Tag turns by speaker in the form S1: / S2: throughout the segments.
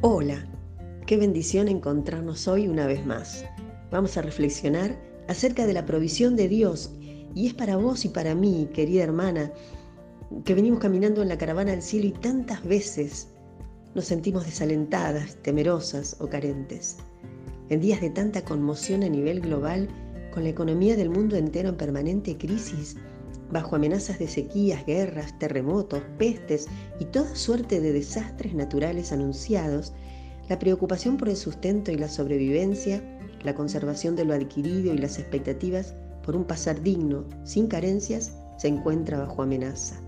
S1: Hola, qué bendición encontrarnos hoy una vez más. Vamos a reflexionar acerca de la provisión de Dios y es para vos y para mí, querida hermana, que venimos caminando en la caravana al cielo y tantas veces nos sentimos desalentadas, temerosas o carentes. En días de tanta conmoción a nivel global, con la economía del mundo entero en permanente crisis, bajo amenazas de sequías, guerras, terremotos, pestes y toda suerte de desastres naturales anunciados, la preocupación por el sustento y la sobrevivencia, la conservación de lo adquirido y las expectativas por un pasar digno, sin carencias, se encuentra bajo amenaza.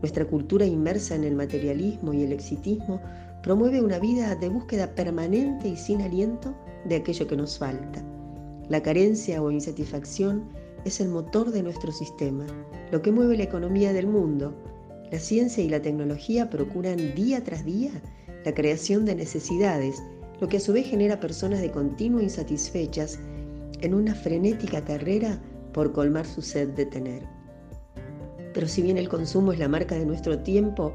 S1: Nuestra cultura inmersa en el materialismo y el exitismo promueve una vida de búsqueda permanente y sin aliento de aquello que nos falta. La carencia o insatisfacción es el motor de nuestro sistema, lo que mueve la economía del mundo. La ciencia y la tecnología procuran día tras día la creación de necesidades, lo que a su vez genera personas de continuo insatisfechas en una frenética carrera por colmar su sed de tener. Pero si bien el consumo es la marca de nuestro tiempo,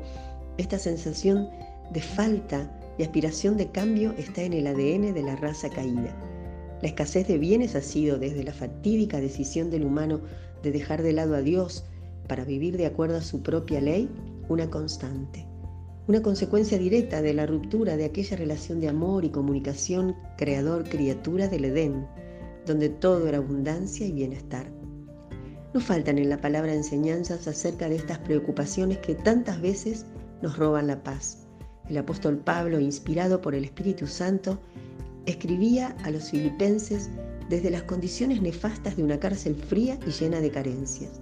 S1: esta sensación de falta y aspiración de cambio está en el ADN de la raza caída. La escasez de bienes ha sido, desde la fatídica decisión del humano de dejar de lado a Dios para vivir de acuerdo a su propia ley, una constante, una consecuencia directa de la ruptura de aquella relación de amor y comunicación creador-criatura del Edén, donde todo era abundancia y bienestar. No faltan en la palabra enseñanzas acerca de estas preocupaciones que tantas veces nos roban la paz. El apóstol Pablo, inspirado por el Espíritu Santo, escribía a los filipenses desde las condiciones nefastas de una cárcel fría y llena de carencias.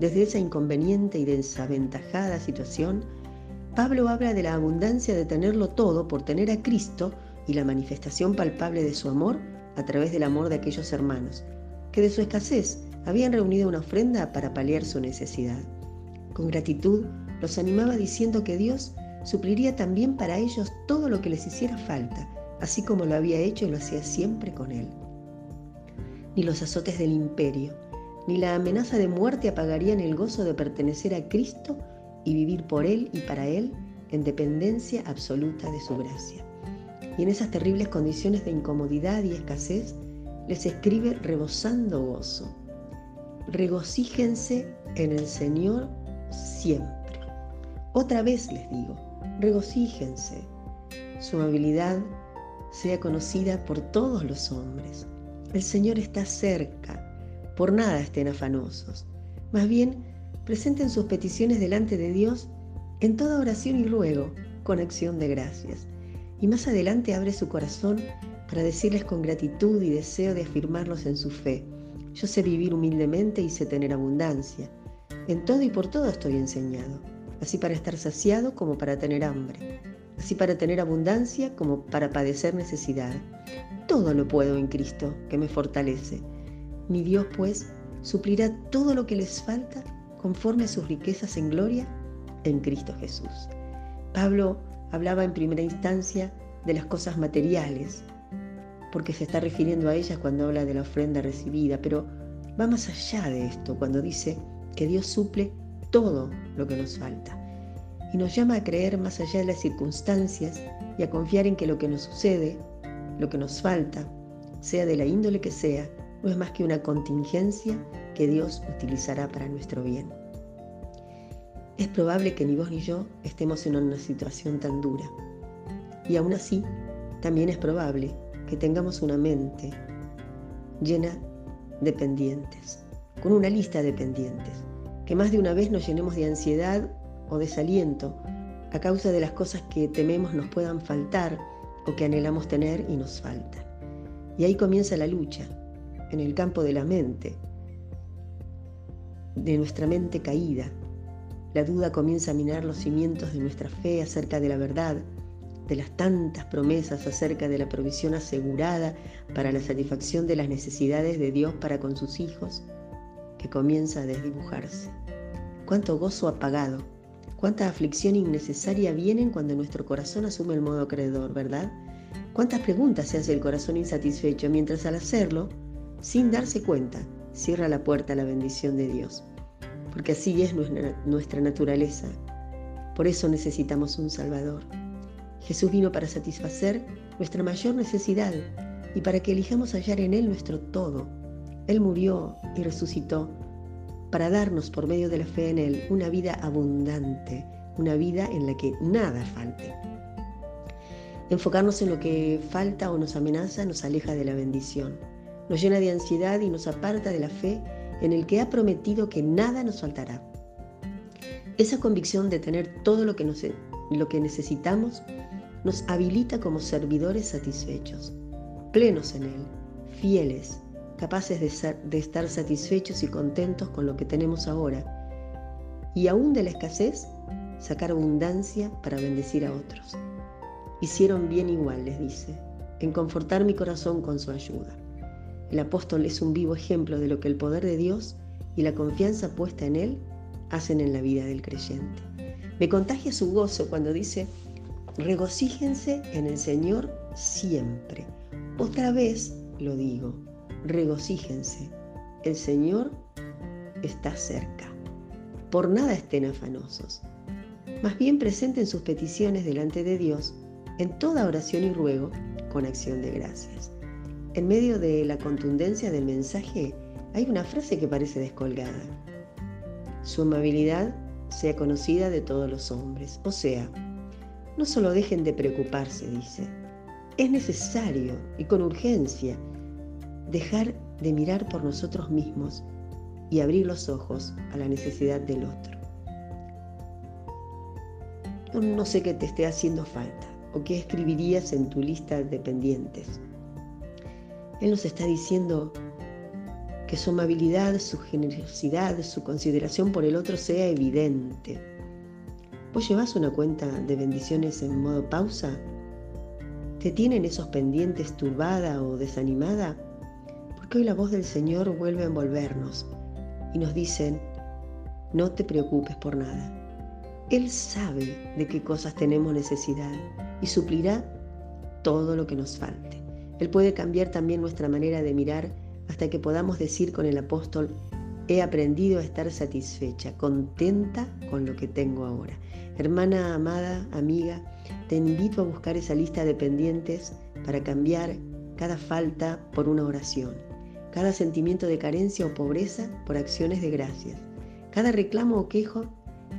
S1: Desde esa inconveniente y desaventajada situación, Pablo habla de la abundancia de tenerlo todo por tener a Cristo y la manifestación palpable de su amor a través del amor de aquellos hermanos, que de su escasez habían reunido una ofrenda para paliar su necesidad. Con gratitud los animaba diciendo que Dios supliría también para ellos todo lo que les hiciera falta, así como lo había hecho y lo hacía siempre con él. Ni los azotes del imperio, ni la amenaza de muerte apagarían el gozo de pertenecer a Cristo y vivir por Él y para Él en dependencia absoluta de su gracia. Y en esas terribles condiciones de incomodidad y escasez, les escribe rebosando gozo. Regocíjense en el Señor siempre. Otra vez les digo, regocíjense. Su amabilidad sea conocida por todos los hombres. El Señor está cerca, por nada estén afanosos. Más bien, presenten sus peticiones delante de Dios en toda oración y ruego, con acción de gracias. Y más adelante abre su corazón para decirles con gratitud y deseo de afirmarlos en su fe. Yo sé vivir humildemente y sé tener abundancia. En todo y por todo estoy enseñado, así para estar saciado como para tener hambre así para tener abundancia como para padecer necesidad. Todo lo puedo en Cristo, que me fortalece. Mi Dios, pues, suplirá todo lo que les falta conforme a sus riquezas en gloria en Cristo Jesús. Pablo hablaba en primera instancia de las cosas materiales, porque se está refiriendo a ellas cuando habla de la ofrenda recibida, pero va más allá de esto cuando dice que Dios suple todo lo que nos falta y nos llama a creer más allá de las circunstancias y a confiar en que lo que nos sucede, lo que nos falta, sea de la índole que sea, no es más que una contingencia que Dios utilizará para nuestro bien. Es probable que ni vos ni yo estemos en una situación tan dura. Y aún así, también es probable que tengamos una mente llena de pendientes, con una lista de pendientes, que más de una vez nos llenemos de ansiedad o desaliento a causa de las cosas que tememos nos puedan faltar o que anhelamos tener y nos faltan. Y ahí comienza la lucha, en el campo de la mente, de nuestra mente caída. La duda comienza a minar los cimientos de nuestra fe acerca de la verdad, de las tantas promesas acerca de la provisión asegurada para la satisfacción de las necesidades de Dios para con sus hijos, que comienza a desdibujarse. Cuánto gozo apagado Cuánta aflicción innecesaria vienen cuando nuestro corazón asume el modo creedor, ¿verdad? Cuántas preguntas se hace el corazón insatisfecho mientras al hacerlo, sin darse cuenta, cierra la puerta a la bendición de Dios. Porque así es nuestra naturaleza. Por eso necesitamos un Salvador. Jesús vino para satisfacer nuestra mayor necesidad y para que elijamos hallar en Él nuestro todo. Él murió y resucitó para darnos por medio de la fe en Él una vida abundante, una vida en la que nada falte. Enfocarnos en lo que falta o nos amenaza nos aleja de la bendición, nos llena de ansiedad y nos aparta de la fe en el que ha prometido que nada nos faltará. Esa convicción de tener todo lo que, lo que necesitamos nos habilita como servidores satisfechos, plenos en Él, fieles, capaces de, estar satisfechos y contentos con lo que tenemos ahora, y aún de la escasez, sacar abundancia para bendecir a otros. Hicieron bien igual, les dice, en confortar mi corazón con su ayuda. El apóstol es un vivo ejemplo de lo que el poder de Dios y la confianza puesta en Él hacen en la vida del creyente. Me contagia su gozo cuando dice, regocíjense en el Señor siempre. Otra vez lo digo, regocíjense. El Señor está cerca. Por nada estén afanosos. Más bien presenten sus peticiones delante de Dios en toda oración y ruego con acción de gracias. En medio de la contundencia del mensaje hay una frase que parece descolgada. Su amabilidad sea conocida de todos los hombres. O sea, no solo dejen de preocuparse, dice. Es necesario y con urgencia dejar de mirar por nosotros mismos y abrir los ojos a la necesidad del otro. No, sé qué te esté haciendo falta o qué escribirías en tu lista de pendientes. Él nos está diciendo que su amabilidad, su generosidad, su consideración por el otro sea evidente. ¿Vos llevas una cuenta de bendiciones en modo pausa? ¿Te tienen esos pendientes turbada o desanimada? Porque hoy la voz del Señor vuelve a envolvernos y nos dicen, no te preocupes por nada. Él sabe de qué cosas tenemos necesidad y suplirá todo lo que nos falte. Él puede cambiar también nuestra manera de mirar hasta que podamos decir con el apóstol, he aprendido a estar satisfecha, contenta con lo que tengo ahora. Hermana amada, amiga, te invito a buscar esa lista de pendientes para cambiar cada falta por una oración, cada sentimiento de carencia o pobreza por acciones de gracias, cada reclamo o quejo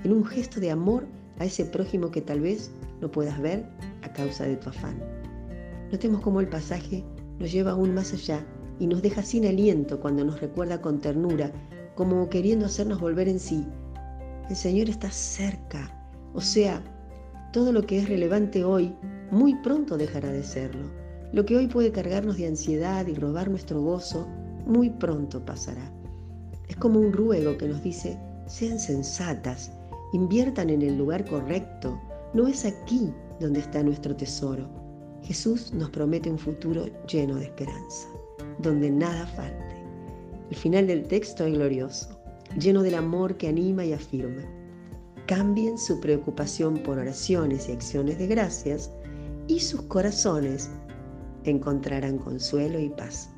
S1: en un gesto de amor a ese prójimo que tal vez no puedas ver a causa de tu afán. Notemos cómo el pasaje nos lleva aún más allá y nos deja sin aliento cuando nos recuerda con ternura, como queriendo hacernos volver en sí. El Señor está cerca, o sea, todo lo que es relevante hoy muy pronto dejará de serlo. Lo que hoy puede cargarnos de ansiedad y robar nuestro gozo, muy pronto pasará. Es como un ruego que nos dice, sean sensatas, inviertan en el lugar correcto, no es aquí donde está nuestro tesoro. Jesús nos promete un futuro lleno de esperanza, donde nada falte. El final del texto es glorioso, lleno del amor que anima y afirma. Cambien su preocupación por oraciones y acciones de gracias y sus corazones encontrarán consuelo y paz.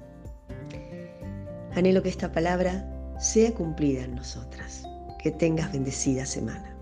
S1: Anhelo que esta palabra sea cumplida en nosotras. Que tengas bendecida semana.